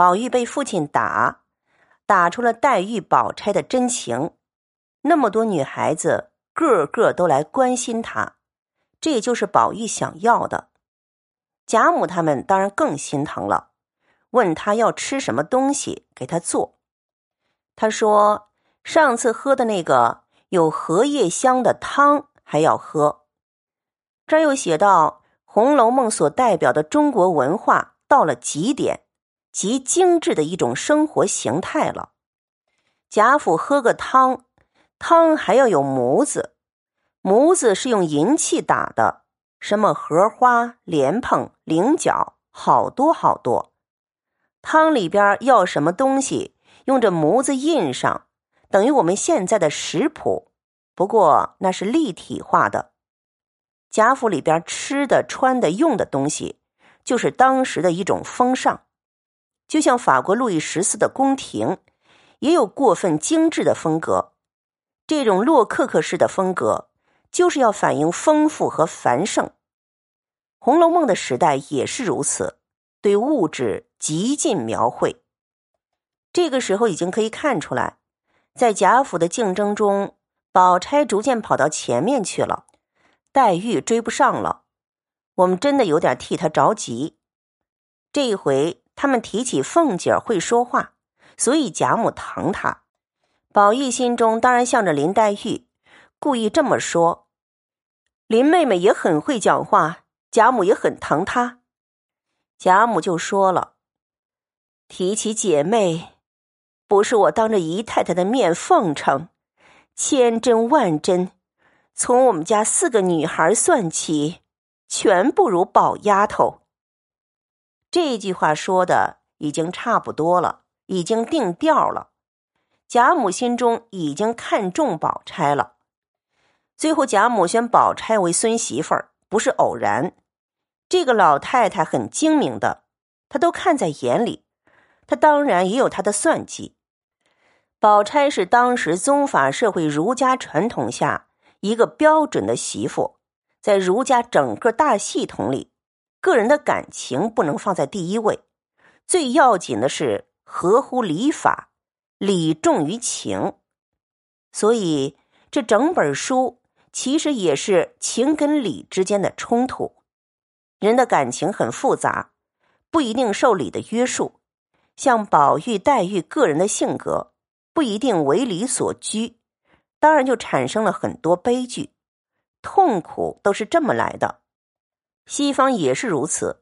宝玉被父亲打，打出了黛玉、宝钗的真情。那么多女孩子，个个都来关心他，这就是宝玉想要的。贾母他们当然更心疼了，问他要吃什么东西给他做。他说：“上次喝的那个有荷叶香的汤还要喝。”这又写到，《红楼梦》所代表的中国文化到了极点。极精致的一种生活形态了。贾府喝个汤，汤还要有模子，模子是用银器打的，什么荷花、莲蓬、菱角，好多好多。汤里边要什么东西，用这模子印上，等于我们现在的食谱，不过那是立体化的。贾府里边吃的、穿的、用的东西，就是当时的一种风尚。就像法国路易十四的宫廷，也有过分精致的风格。这种洛可可式的风格，就是要反映丰富和繁盛。《红楼梦》的时代也是如此，对物质极尽描绘。这个时候已经可以看出来，在贾府的竞争中，宝钗逐渐跑到前面去了，黛玉追不上了。我们真的有点替她着急。这一回。他们提起凤姐会说话，所以贾母疼她。宝玉心中当然向着林黛玉，故意这么说：“林妹妹也很会讲话，贾母也很疼她。”贾母就说了：“提起姐妹，不是我当着姨太太的面奉承，千真万真，从我们家四个女孩算起，全不如宝丫头。”这句话说的已经差不多了，已经定调了。贾母心中已经看中宝钗了。最后，贾母选宝钗为孙媳妇儿，不是偶然。这个老太太很精明的，她都看在眼里。她当然也有她的算计。宝钗是当时宗法社会儒家传统下一个标准的媳妇，在儒家整个大系统里。个人的感情不能放在第一位，最要紧的是合乎礼法，礼重于情。所以这整本书其实也是情跟理之间的冲突。人的感情很复杂，不一定受礼的约束。像宝玉、黛玉个人的性格不一定为礼所拘，当然就产生了很多悲剧，痛苦都是这么来的。西方也是如此。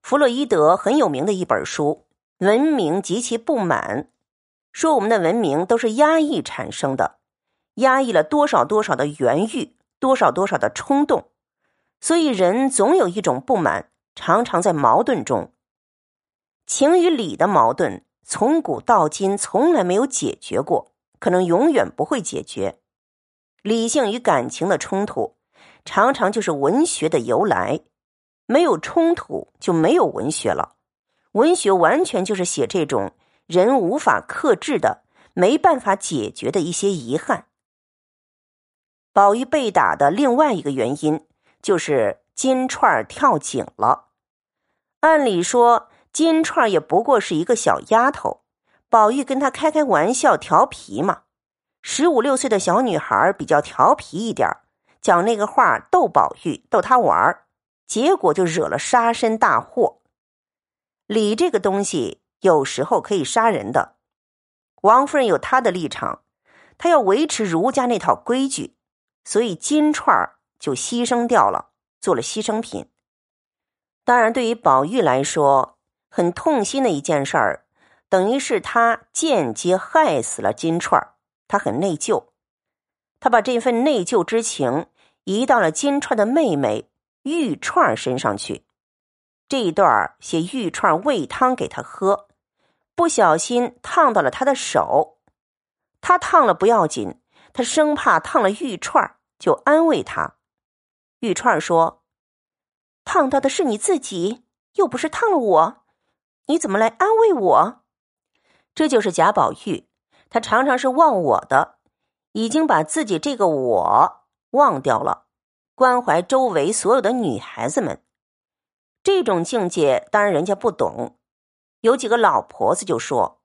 弗洛伊德很有名的一本书《文明及其不满》，说我们的文明都是压抑产生的，压抑了多少多少的原欲，多少多少的冲动，所以人总有一种不满，常常在矛盾中。情与理的矛盾，从古到今从来没有解决过，可能永远不会解决。理性与感情的冲突，常常就是文学的由来。没有冲突就没有文学了，文学完全就是写这种人无法克制的、没办法解决的一些遗憾。宝玉被打的另外一个原因就是金钏儿跳井了。按理说，金钏儿也不过是一个小丫头，宝玉跟她开开玩笑、调皮嘛。十五六岁的小女孩比较调皮一点讲那个话逗宝玉，逗他玩儿。结果就惹了杀身大祸。礼这个东西有时候可以杀人的。王夫人有她的立场，她要维持儒家那套规矩，所以金钏就牺牲掉了，做了牺牲品。当然，对于宝玉来说，很痛心的一件事儿，等于是他间接害死了金钏儿，他很内疚，他把这份内疚之情移到了金钏的妹妹。玉串身上去，这一段写玉串喂汤给他喝，不小心烫到了他的手，他烫了不要紧，他生怕烫了玉串，就安慰他。玉串说：“烫到的是你自己，又不是烫了我，你怎么来安慰我？”这就是贾宝玉，他常常是忘我的，已经把自己这个我忘掉了。关怀周围所有的女孩子们，这种境界当然人家不懂。有几个老婆子就说：“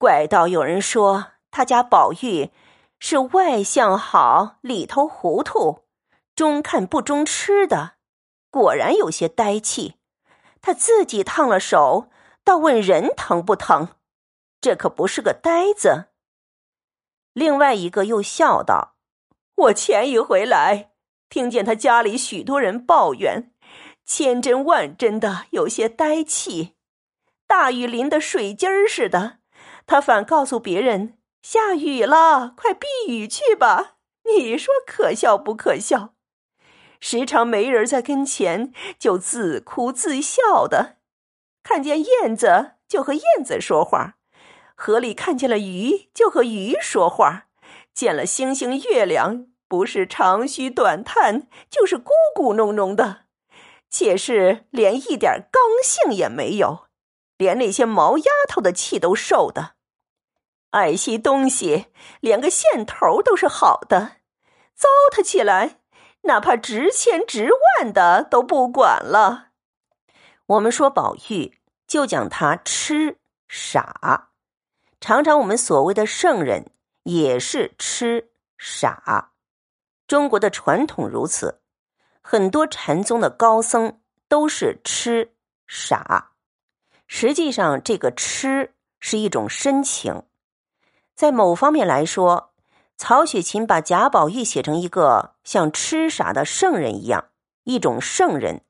怪道有人说他家宝玉是外向好，里头糊涂，中看不中吃的，果然有些呆气。他自己烫了手，倒问人疼不疼，这可不是个呆子。”另外一个又笑道：“我前一回来，听见他家里许多人抱怨，千真万真的有些呆气。”大雨淋得水晶儿似的，他反告诉别人下雨了，快避雨去吧。你说可笑不可笑？时常没人在跟前，就自哭自笑的。看见燕子就和燕子说话，河里看见了鱼就和鱼说话，见了星星月亮，不是长吁短叹，就是咕咕哝哝的，且是连一点刚性也没有。连那些毛丫头的气都受的，爱惜东西，连个线头都是好的，糟蹋起来，哪怕值千值万的都不管了。我们说宝玉，就讲他痴傻，常常我们所谓的圣人也是痴傻。中国的传统如此，很多禅宗的高僧都是痴傻。实际上，这个痴是一种深情。在某方面来说，曹雪芹把贾宝玉写成一个像痴傻的圣人一样，一种圣人，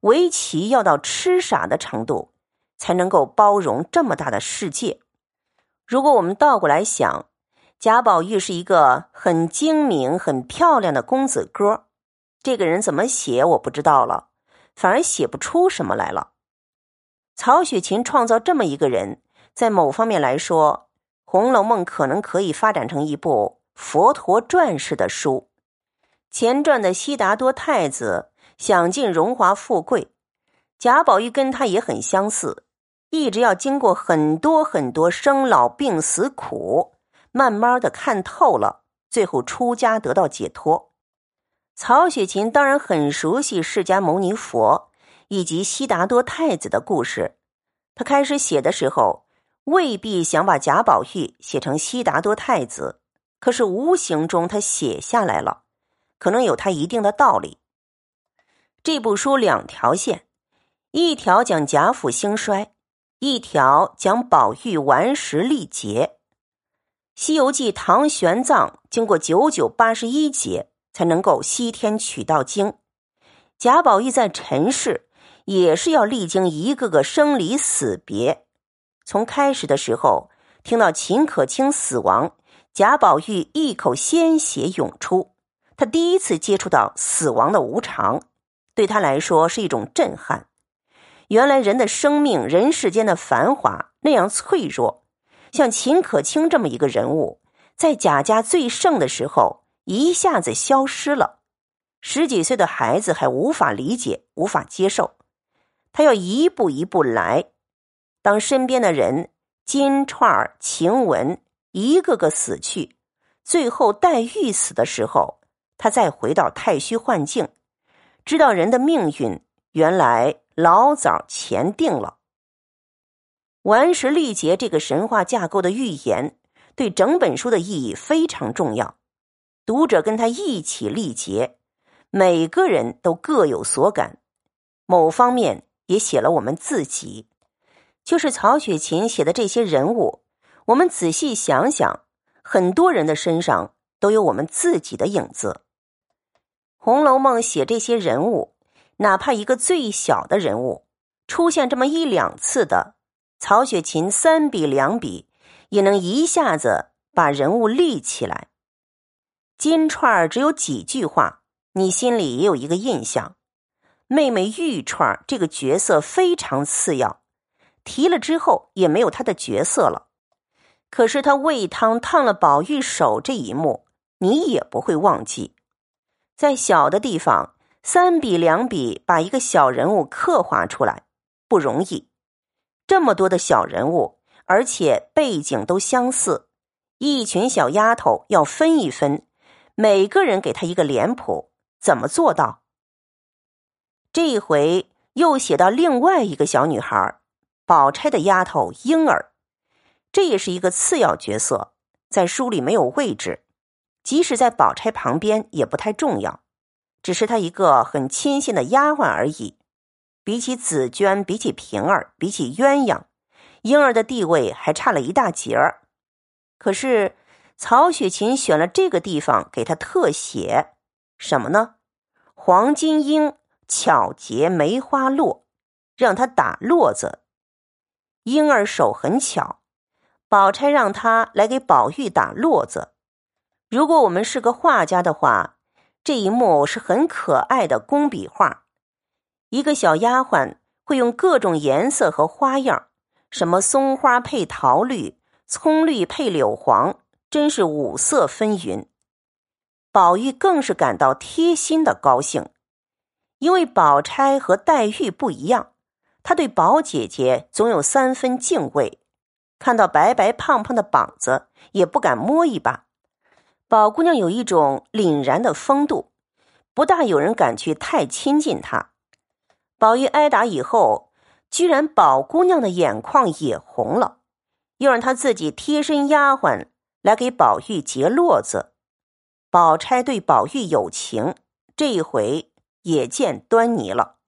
围棋要到痴傻的程度，才能够包容这么大的世界。如果我们倒过来想，贾宝玉是一个很精明、很漂亮的公子哥，这个人怎么写我不知道了，反而写不出什么来了。曹雪芹创造这么一个人，在某方面来说，《红楼梦》可能可以发展成一部佛陀传式的书。前传的悉达多太子享尽荣华富贵，贾宝玉跟他也很相似，一直要经过很多很多生老病死苦，慢慢的看透了，最后出家得到解脱。曹雪芹当然很熟悉释迦牟尼佛。以及悉达多太子的故事，他开始写的时候未必想把贾宝玉写成悉达多太子，可是无形中他写下来了，可能有他一定的道理。这部书两条线，一条讲贾府兴衰，一条讲宝玉顽石历劫。《西游记》唐玄奘经过九九八十一劫才能够西天取道经，贾宝玉在尘世。也是要历经一个个生离死别，从开始的时候听到秦可卿死亡，贾宝玉一口鲜血涌出，他第一次接触到死亡的无常，对他来说是一种震撼。原来人的生命，人世间的繁华那样脆弱，像秦可卿这么一个人物，在贾家最盛的时候一下子消失了，十几岁的孩子还无法理解，无法接受。他要一步一步来，当身边的人金钏儿、晴雯一个个死去，最后黛玉死的时候，他再回到太虚幻境，知道人的命运原来老早前定了。顽石力竭这个神话架构的预言，对整本书的意义非常重要。读者跟他一起力竭，每个人都各有所感，某方面。也写了我们自己，就是曹雪芹写的这些人物。我们仔细想想，很多人的身上都有我们自己的影子。《红楼梦》写这些人物，哪怕一个最小的人物出现这么一两次的，曹雪芹三笔两笔也能一下子把人物立起来。金钏儿只有几句话，你心里也有一个印象。妹妹玉钏这个角色非常次要，提了之后也没有她的角色了。可是她喂汤烫了宝玉手这一幕，你也不会忘记。在小的地方，三笔两笔把一个小人物刻画出来不容易。这么多的小人物，而且背景都相似，一群小丫头要分一分，每个人给她一个脸谱，怎么做到？这一回又写到另外一个小女孩，宝钗的丫头莺儿，这也是一个次要角色，在书里没有位置，即使在宝钗旁边也不太重要，只是她一个很亲信的丫鬟而已。比起紫娟，比起平儿，比起鸳鸯，莺儿的地位还差了一大截儿。可是曹雪芹选了这个地方给她特写，什么呢？黄金莺巧结梅花络，让她打络子。莺儿手很巧，宝钗让她来给宝玉打络子。如果我们是个画家的话，这一幕是很可爱的工笔画。一个小丫鬟会用各种颜色和花样，什么松花配桃绿，葱绿配柳黄，真是五色纷纭。宝玉更是感到贴心的高兴，因为宝钗和黛玉不一样。他对宝姐姐总有三分敬畏，看到白白胖胖的膀子也不敢摸一把。宝姑娘有一种凛然的风度，不大有人敢去太亲近她。宝玉挨打以后，居然宝姑娘的眼眶也红了，又让她自己贴身丫鬟来给宝玉结络子。宝钗对宝玉有情，这一回也见端倪了。